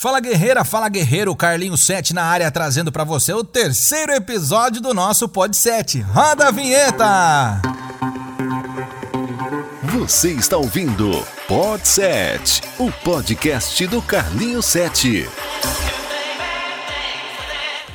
Fala guerreira, fala guerreiro, Carlinho 7 na área trazendo para você o terceiro episódio do nosso Pod 7. Roda a vinheta! Você está ouvindo Pod 7, o podcast do Carlinho 7.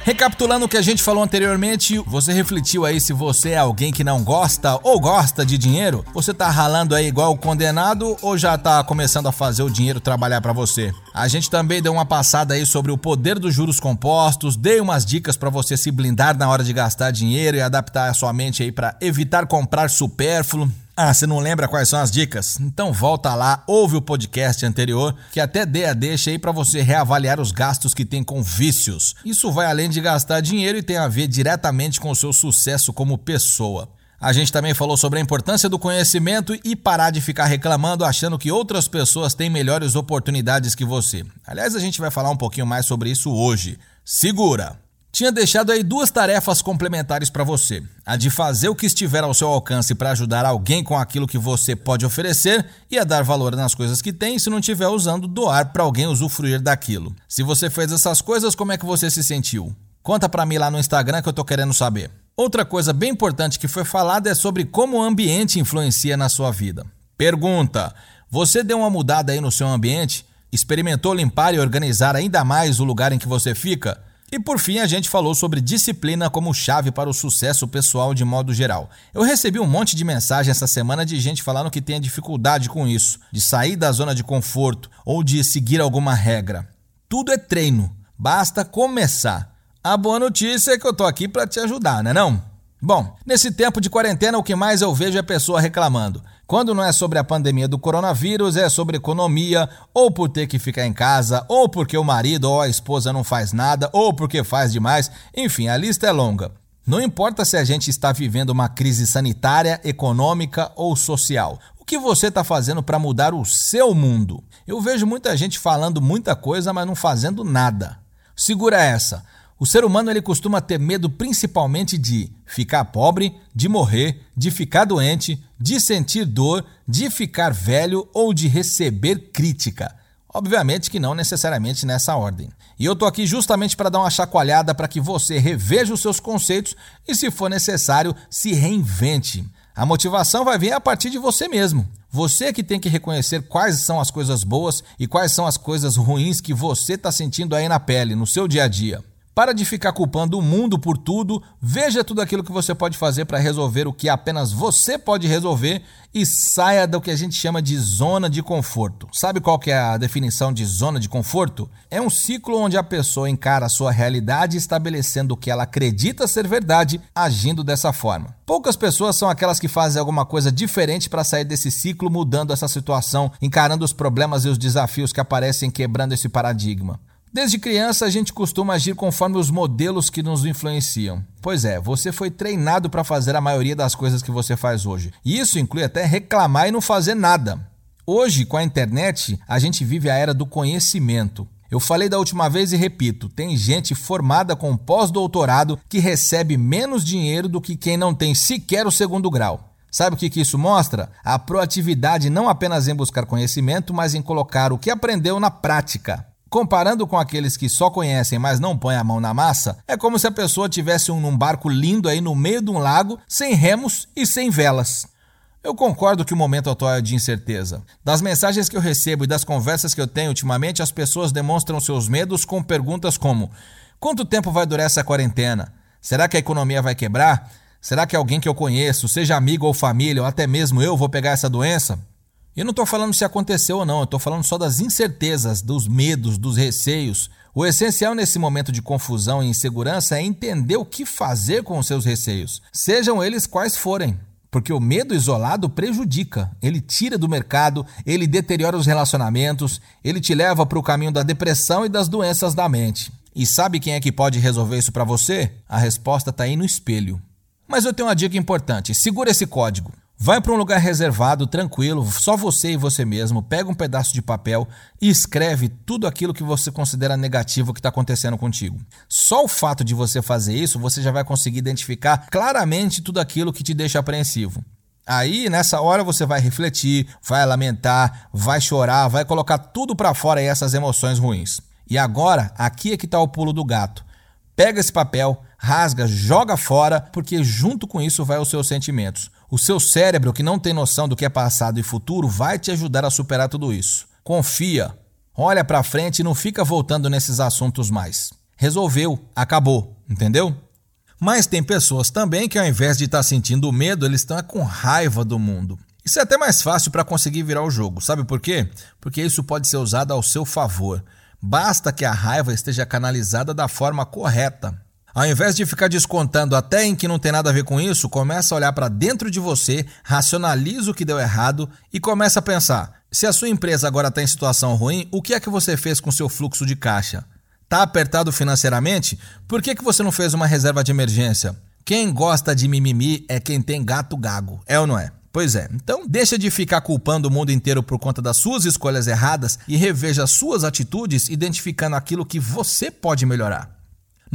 Recapitulando o que a gente falou anteriormente, você refletiu aí se você é alguém que não gosta ou gosta de dinheiro? Você tá ralando aí igual o condenado ou já tá começando a fazer o dinheiro trabalhar para você? A gente também deu uma passada aí sobre o poder dos juros compostos, dei umas dicas para você se blindar na hora de gastar dinheiro e adaptar a sua mente aí para evitar comprar supérfluo. Ah, você não lembra quais são as dicas? Então volta lá, ouve o podcast anterior, que até dei a deixa aí para você reavaliar os gastos que tem com vícios. Isso vai além de gastar dinheiro e tem a ver diretamente com o seu sucesso como pessoa. A gente também falou sobre a importância do conhecimento e parar de ficar reclamando achando que outras pessoas têm melhores oportunidades que você. Aliás, a gente vai falar um pouquinho mais sobre isso hoje. Segura! Tinha deixado aí duas tarefas complementares para você: a de fazer o que estiver ao seu alcance para ajudar alguém com aquilo que você pode oferecer e a dar valor nas coisas que tem, se não estiver usando, doar para alguém usufruir daquilo. Se você fez essas coisas, como é que você se sentiu? Conta para mim lá no Instagram que eu tô querendo saber. Outra coisa bem importante que foi falada é sobre como o ambiente influencia na sua vida. Pergunta: você deu uma mudada aí no seu ambiente? Experimentou limpar e organizar ainda mais o lugar em que você fica? E por fim, a gente falou sobre disciplina como chave para o sucesso pessoal de modo geral. Eu recebi um monte de mensagem essa semana de gente falando que tem dificuldade com isso, de sair da zona de conforto ou de seguir alguma regra. Tudo é treino, basta começar. A boa notícia é que eu tô aqui para te ajudar, né não? Bom, nesse tempo de quarentena o que mais eu vejo é pessoa reclamando. Quando não é sobre a pandemia do coronavírus, é sobre economia, ou por ter que ficar em casa, ou porque o marido ou a esposa não faz nada, ou porque faz demais. Enfim, a lista é longa. Não importa se a gente está vivendo uma crise sanitária, econômica ou social. O que você está fazendo para mudar o seu mundo? Eu vejo muita gente falando muita coisa, mas não fazendo nada. Segura essa. O ser humano ele costuma ter medo principalmente de ficar pobre, de morrer, de ficar doente, de sentir dor, de ficar velho ou de receber crítica. Obviamente que não necessariamente nessa ordem. E eu tô aqui justamente para dar uma chacoalhada para que você reveja os seus conceitos e, se for necessário, se reinvente. A motivação vai vir a partir de você mesmo. Você que tem que reconhecer quais são as coisas boas e quais são as coisas ruins que você está sentindo aí na pele, no seu dia a dia. Para de ficar culpando o mundo por tudo, veja tudo aquilo que você pode fazer para resolver o que apenas você pode resolver e saia do que a gente chama de zona de conforto. Sabe qual que é a definição de zona de conforto? É um ciclo onde a pessoa encara a sua realidade estabelecendo o que ela acredita ser verdade, agindo dessa forma. Poucas pessoas são aquelas que fazem alguma coisa diferente para sair desse ciclo, mudando essa situação, encarando os problemas e os desafios que aparecem quebrando esse paradigma. Desde criança, a gente costuma agir conforme os modelos que nos influenciam. Pois é, você foi treinado para fazer a maioria das coisas que você faz hoje. E isso inclui até reclamar e não fazer nada. Hoje, com a internet, a gente vive a era do conhecimento. Eu falei da última vez e repito: tem gente formada com pós-doutorado que recebe menos dinheiro do que quem não tem sequer o segundo grau. Sabe o que, isso mostra? A proatividade não apenas em buscar conhecimento, mas em colocar o que aprendeu na prática. Comparando com aqueles que só conhecem, mas não põem a mão na massa, é como se a pessoa tivesse um, um barco lindo aí no meio de um lago, sem remos e sem velas. Eu concordo que o momento atual é de incerteza. Das mensagens que eu recebo e das conversas que eu tenho ultimamente, as pessoas demonstram seus medos com perguntas como: quanto tempo vai durar essa quarentena? Será que a economia vai quebrar? Será que alguém que eu conheço, seja amigo ou família, ou até mesmo eu, vou pegar essa doença? Eu não estou falando se aconteceu ou não, eu estou falando só das incertezas, dos medos, dos receios. O essencial nesse momento de confusão e insegurança é entender o que fazer com os seus receios, sejam eles quais forem. Porque o medo isolado prejudica, ele tira do mercado, ele deteriora os relacionamentos, ele te leva para o caminho da depressão e das doenças da mente. E sabe quem é que pode resolver isso para você? A resposta está aí no espelho. Mas eu tenho uma dica importante: segura esse código. Vai para um lugar reservado, tranquilo, só você e você mesmo, pega um pedaço de papel e escreve tudo aquilo que você considera negativo que está acontecendo contigo. Só o fato de você fazer isso, você já vai conseguir identificar claramente tudo aquilo que te deixa apreensivo. Aí, nessa hora, você vai refletir, vai lamentar, vai chorar, vai colocar tudo para fora essas emoções ruins. E agora, aqui é que está o pulo do gato. Pega esse papel, rasga, joga fora, porque junto com isso vai os seus sentimentos. O seu cérebro, que não tem noção do que é passado e futuro, vai te ajudar a superar tudo isso. Confia, olha para frente e não fica voltando nesses assuntos mais. Resolveu, acabou, entendeu? Mas tem pessoas também que ao invés de estar tá sentindo medo, eles estão com raiva do mundo. Isso é até mais fácil para conseguir virar o jogo. Sabe por quê? Porque isso pode ser usado ao seu favor. Basta que a raiva esteja canalizada da forma correta. Ao invés de ficar descontando até em que não tem nada a ver com isso, começa a olhar para dentro de você, racionaliza o que deu errado e começa a pensar: se a sua empresa agora está em situação ruim, o que é que você fez com seu fluxo de caixa? Tá apertado financeiramente? Por que, que você não fez uma reserva de emergência? Quem gosta de mimimi é quem tem gato gago, é ou não é? Pois é, então deixa de ficar culpando o mundo inteiro por conta das suas escolhas erradas e reveja suas atitudes identificando aquilo que você pode melhorar.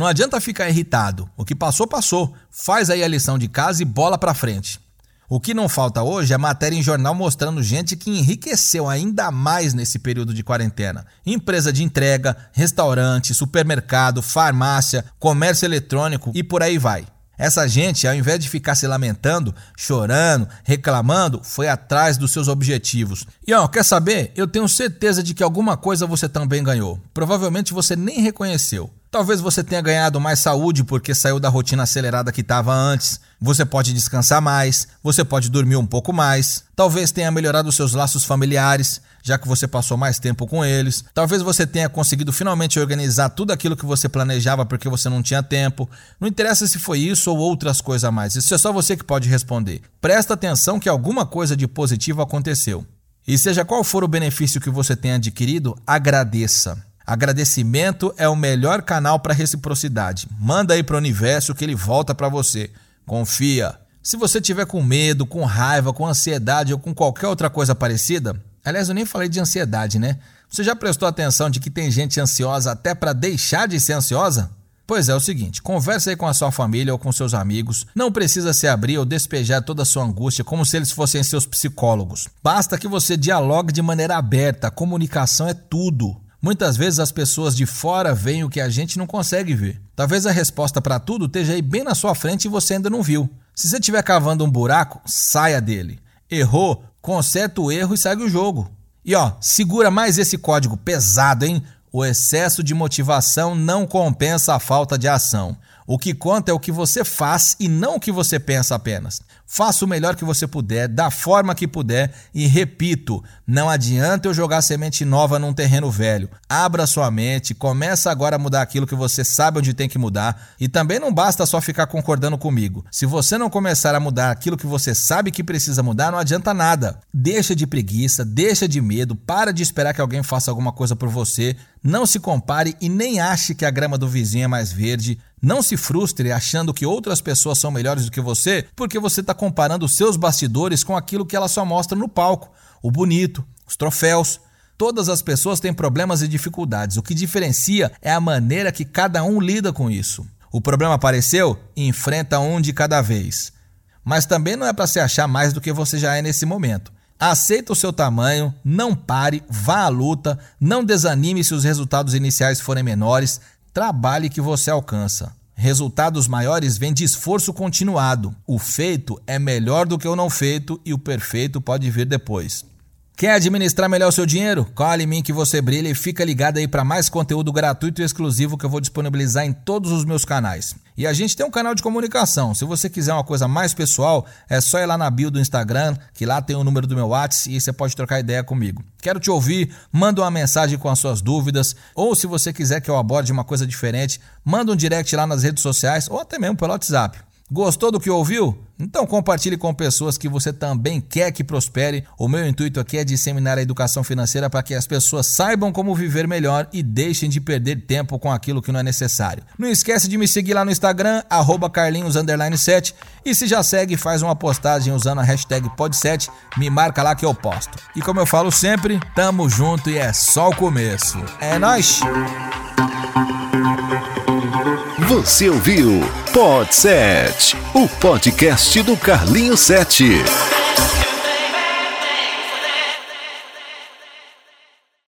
Não adianta ficar irritado. O que passou, passou. Faz aí a lição de casa e bola para frente. O que não falta hoje é matéria em jornal mostrando gente que enriqueceu ainda mais nesse período de quarentena. Empresa de entrega, restaurante, supermercado, farmácia, comércio eletrônico e por aí vai. Essa gente, ao invés de ficar se lamentando, chorando, reclamando, foi atrás dos seus objetivos. E ó, quer saber? Eu tenho certeza de que alguma coisa você também ganhou. Provavelmente você nem reconheceu. Talvez você tenha ganhado mais saúde porque saiu da rotina acelerada que estava antes. Você pode descansar mais, você pode dormir um pouco mais. Talvez tenha melhorado seus laços familiares, já que você passou mais tempo com eles. Talvez você tenha conseguido finalmente organizar tudo aquilo que você planejava porque você não tinha tempo. Não interessa se foi isso ou outras coisas a mais. Isso é só você que pode responder. Presta atenção que alguma coisa de positivo aconteceu. E seja qual for o benefício que você tenha adquirido, agradeça. Agradecimento é o melhor canal para reciprocidade. Manda aí para o universo que ele volta para você. Confia. Se você tiver com medo, com raiva, com ansiedade ou com qualquer outra coisa parecida, aliás, eu nem falei de ansiedade, né? Você já prestou atenção de que tem gente ansiosa até para deixar de ser ansiosa? Pois é, é o seguinte, converse aí com a sua família ou com seus amigos. Não precisa se abrir ou despejar toda a sua angústia como se eles fossem seus psicólogos. Basta que você dialogue de maneira aberta. A comunicação é tudo. Muitas vezes as pessoas de fora veem o que a gente não consegue ver. Talvez a resposta para tudo esteja aí bem na sua frente e você ainda não viu. Se você estiver cavando um buraco, saia dele. Errou, conserta o erro e segue o jogo. E ó, segura mais esse código pesado, hein? O excesso de motivação não compensa a falta de ação. O que conta é o que você faz e não o que você pensa apenas. Faça o melhor que você puder, da forma que puder e repito, não adianta eu jogar semente nova num terreno velho. Abra sua mente, começa agora a mudar aquilo que você sabe onde tem que mudar e também não basta só ficar concordando comigo. Se você não começar a mudar aquilo que você sabe que precisa mudar, não adianta nada. Deixa de preguiça, deixa de medo, para de esperar que alguém faça alguma coisa por você. Não se compare e nem ache que a grama do vizinho é mais verde. Não se frustre achando que outras pessoas são melhores do que você, porque você está comparando seus bastidores com aquilo que ela só mostra no palco, o bonito, os troféus. Todas as pessoas têm problemas e dificuldades. O que diferencia é a maneira que cada um lida com isso. O problema apareceu? Enfrenta um de cada vez. Mas também não é para se achar mais do que você já é nesse momento. Aceita o seu tamanho, não pare, vá à luta, não desanime se os resultados iniciais forem menores, trabalhe que você alcança. Resultados maiores vêm de esforço continuado. O feito é melhor do que o não feito e o perfeito pode vir depois. Quer administrar melhor o seu dinheiro? Cola em mim que você brilha e fica ligado aí para mais conteúdo gratuito e exclusivo que eu vou disponibilizar em todos os meus canais. E a gente tem um canal de comunicação. Se você quiser uma coisa mais pessoal, é só ir lá na bio do Instagram, que lá tem o número do meu WhatsApp e você pode trocar ideia comigo. Quero te ouvir, manda uma mensagem com as suas dúvidas, ou se você quiser que eu aborde uma coisa diferente, manda um direct lá nas redes sociais ou até mesmo pelo WhatsApp. Gostou do que ouviu? Então compartilhe com pessoas que você também quer que prospere. O meu intuito aqui é disseminar a educação financeira para que as pessoas saibam como viver melhor e deixem de perder tempo com aquilo que não é necessário. Não esquece de me seguir lá no Instagram, carlinhos7. E se já segue, faz uma postagem usando a hashtag pod7, me marca lá que eu posto. E como eu falo sempre, tamo junto e é só o começo. É nóis! Você ouviu Pod 7, o podcast do Carlinho 7.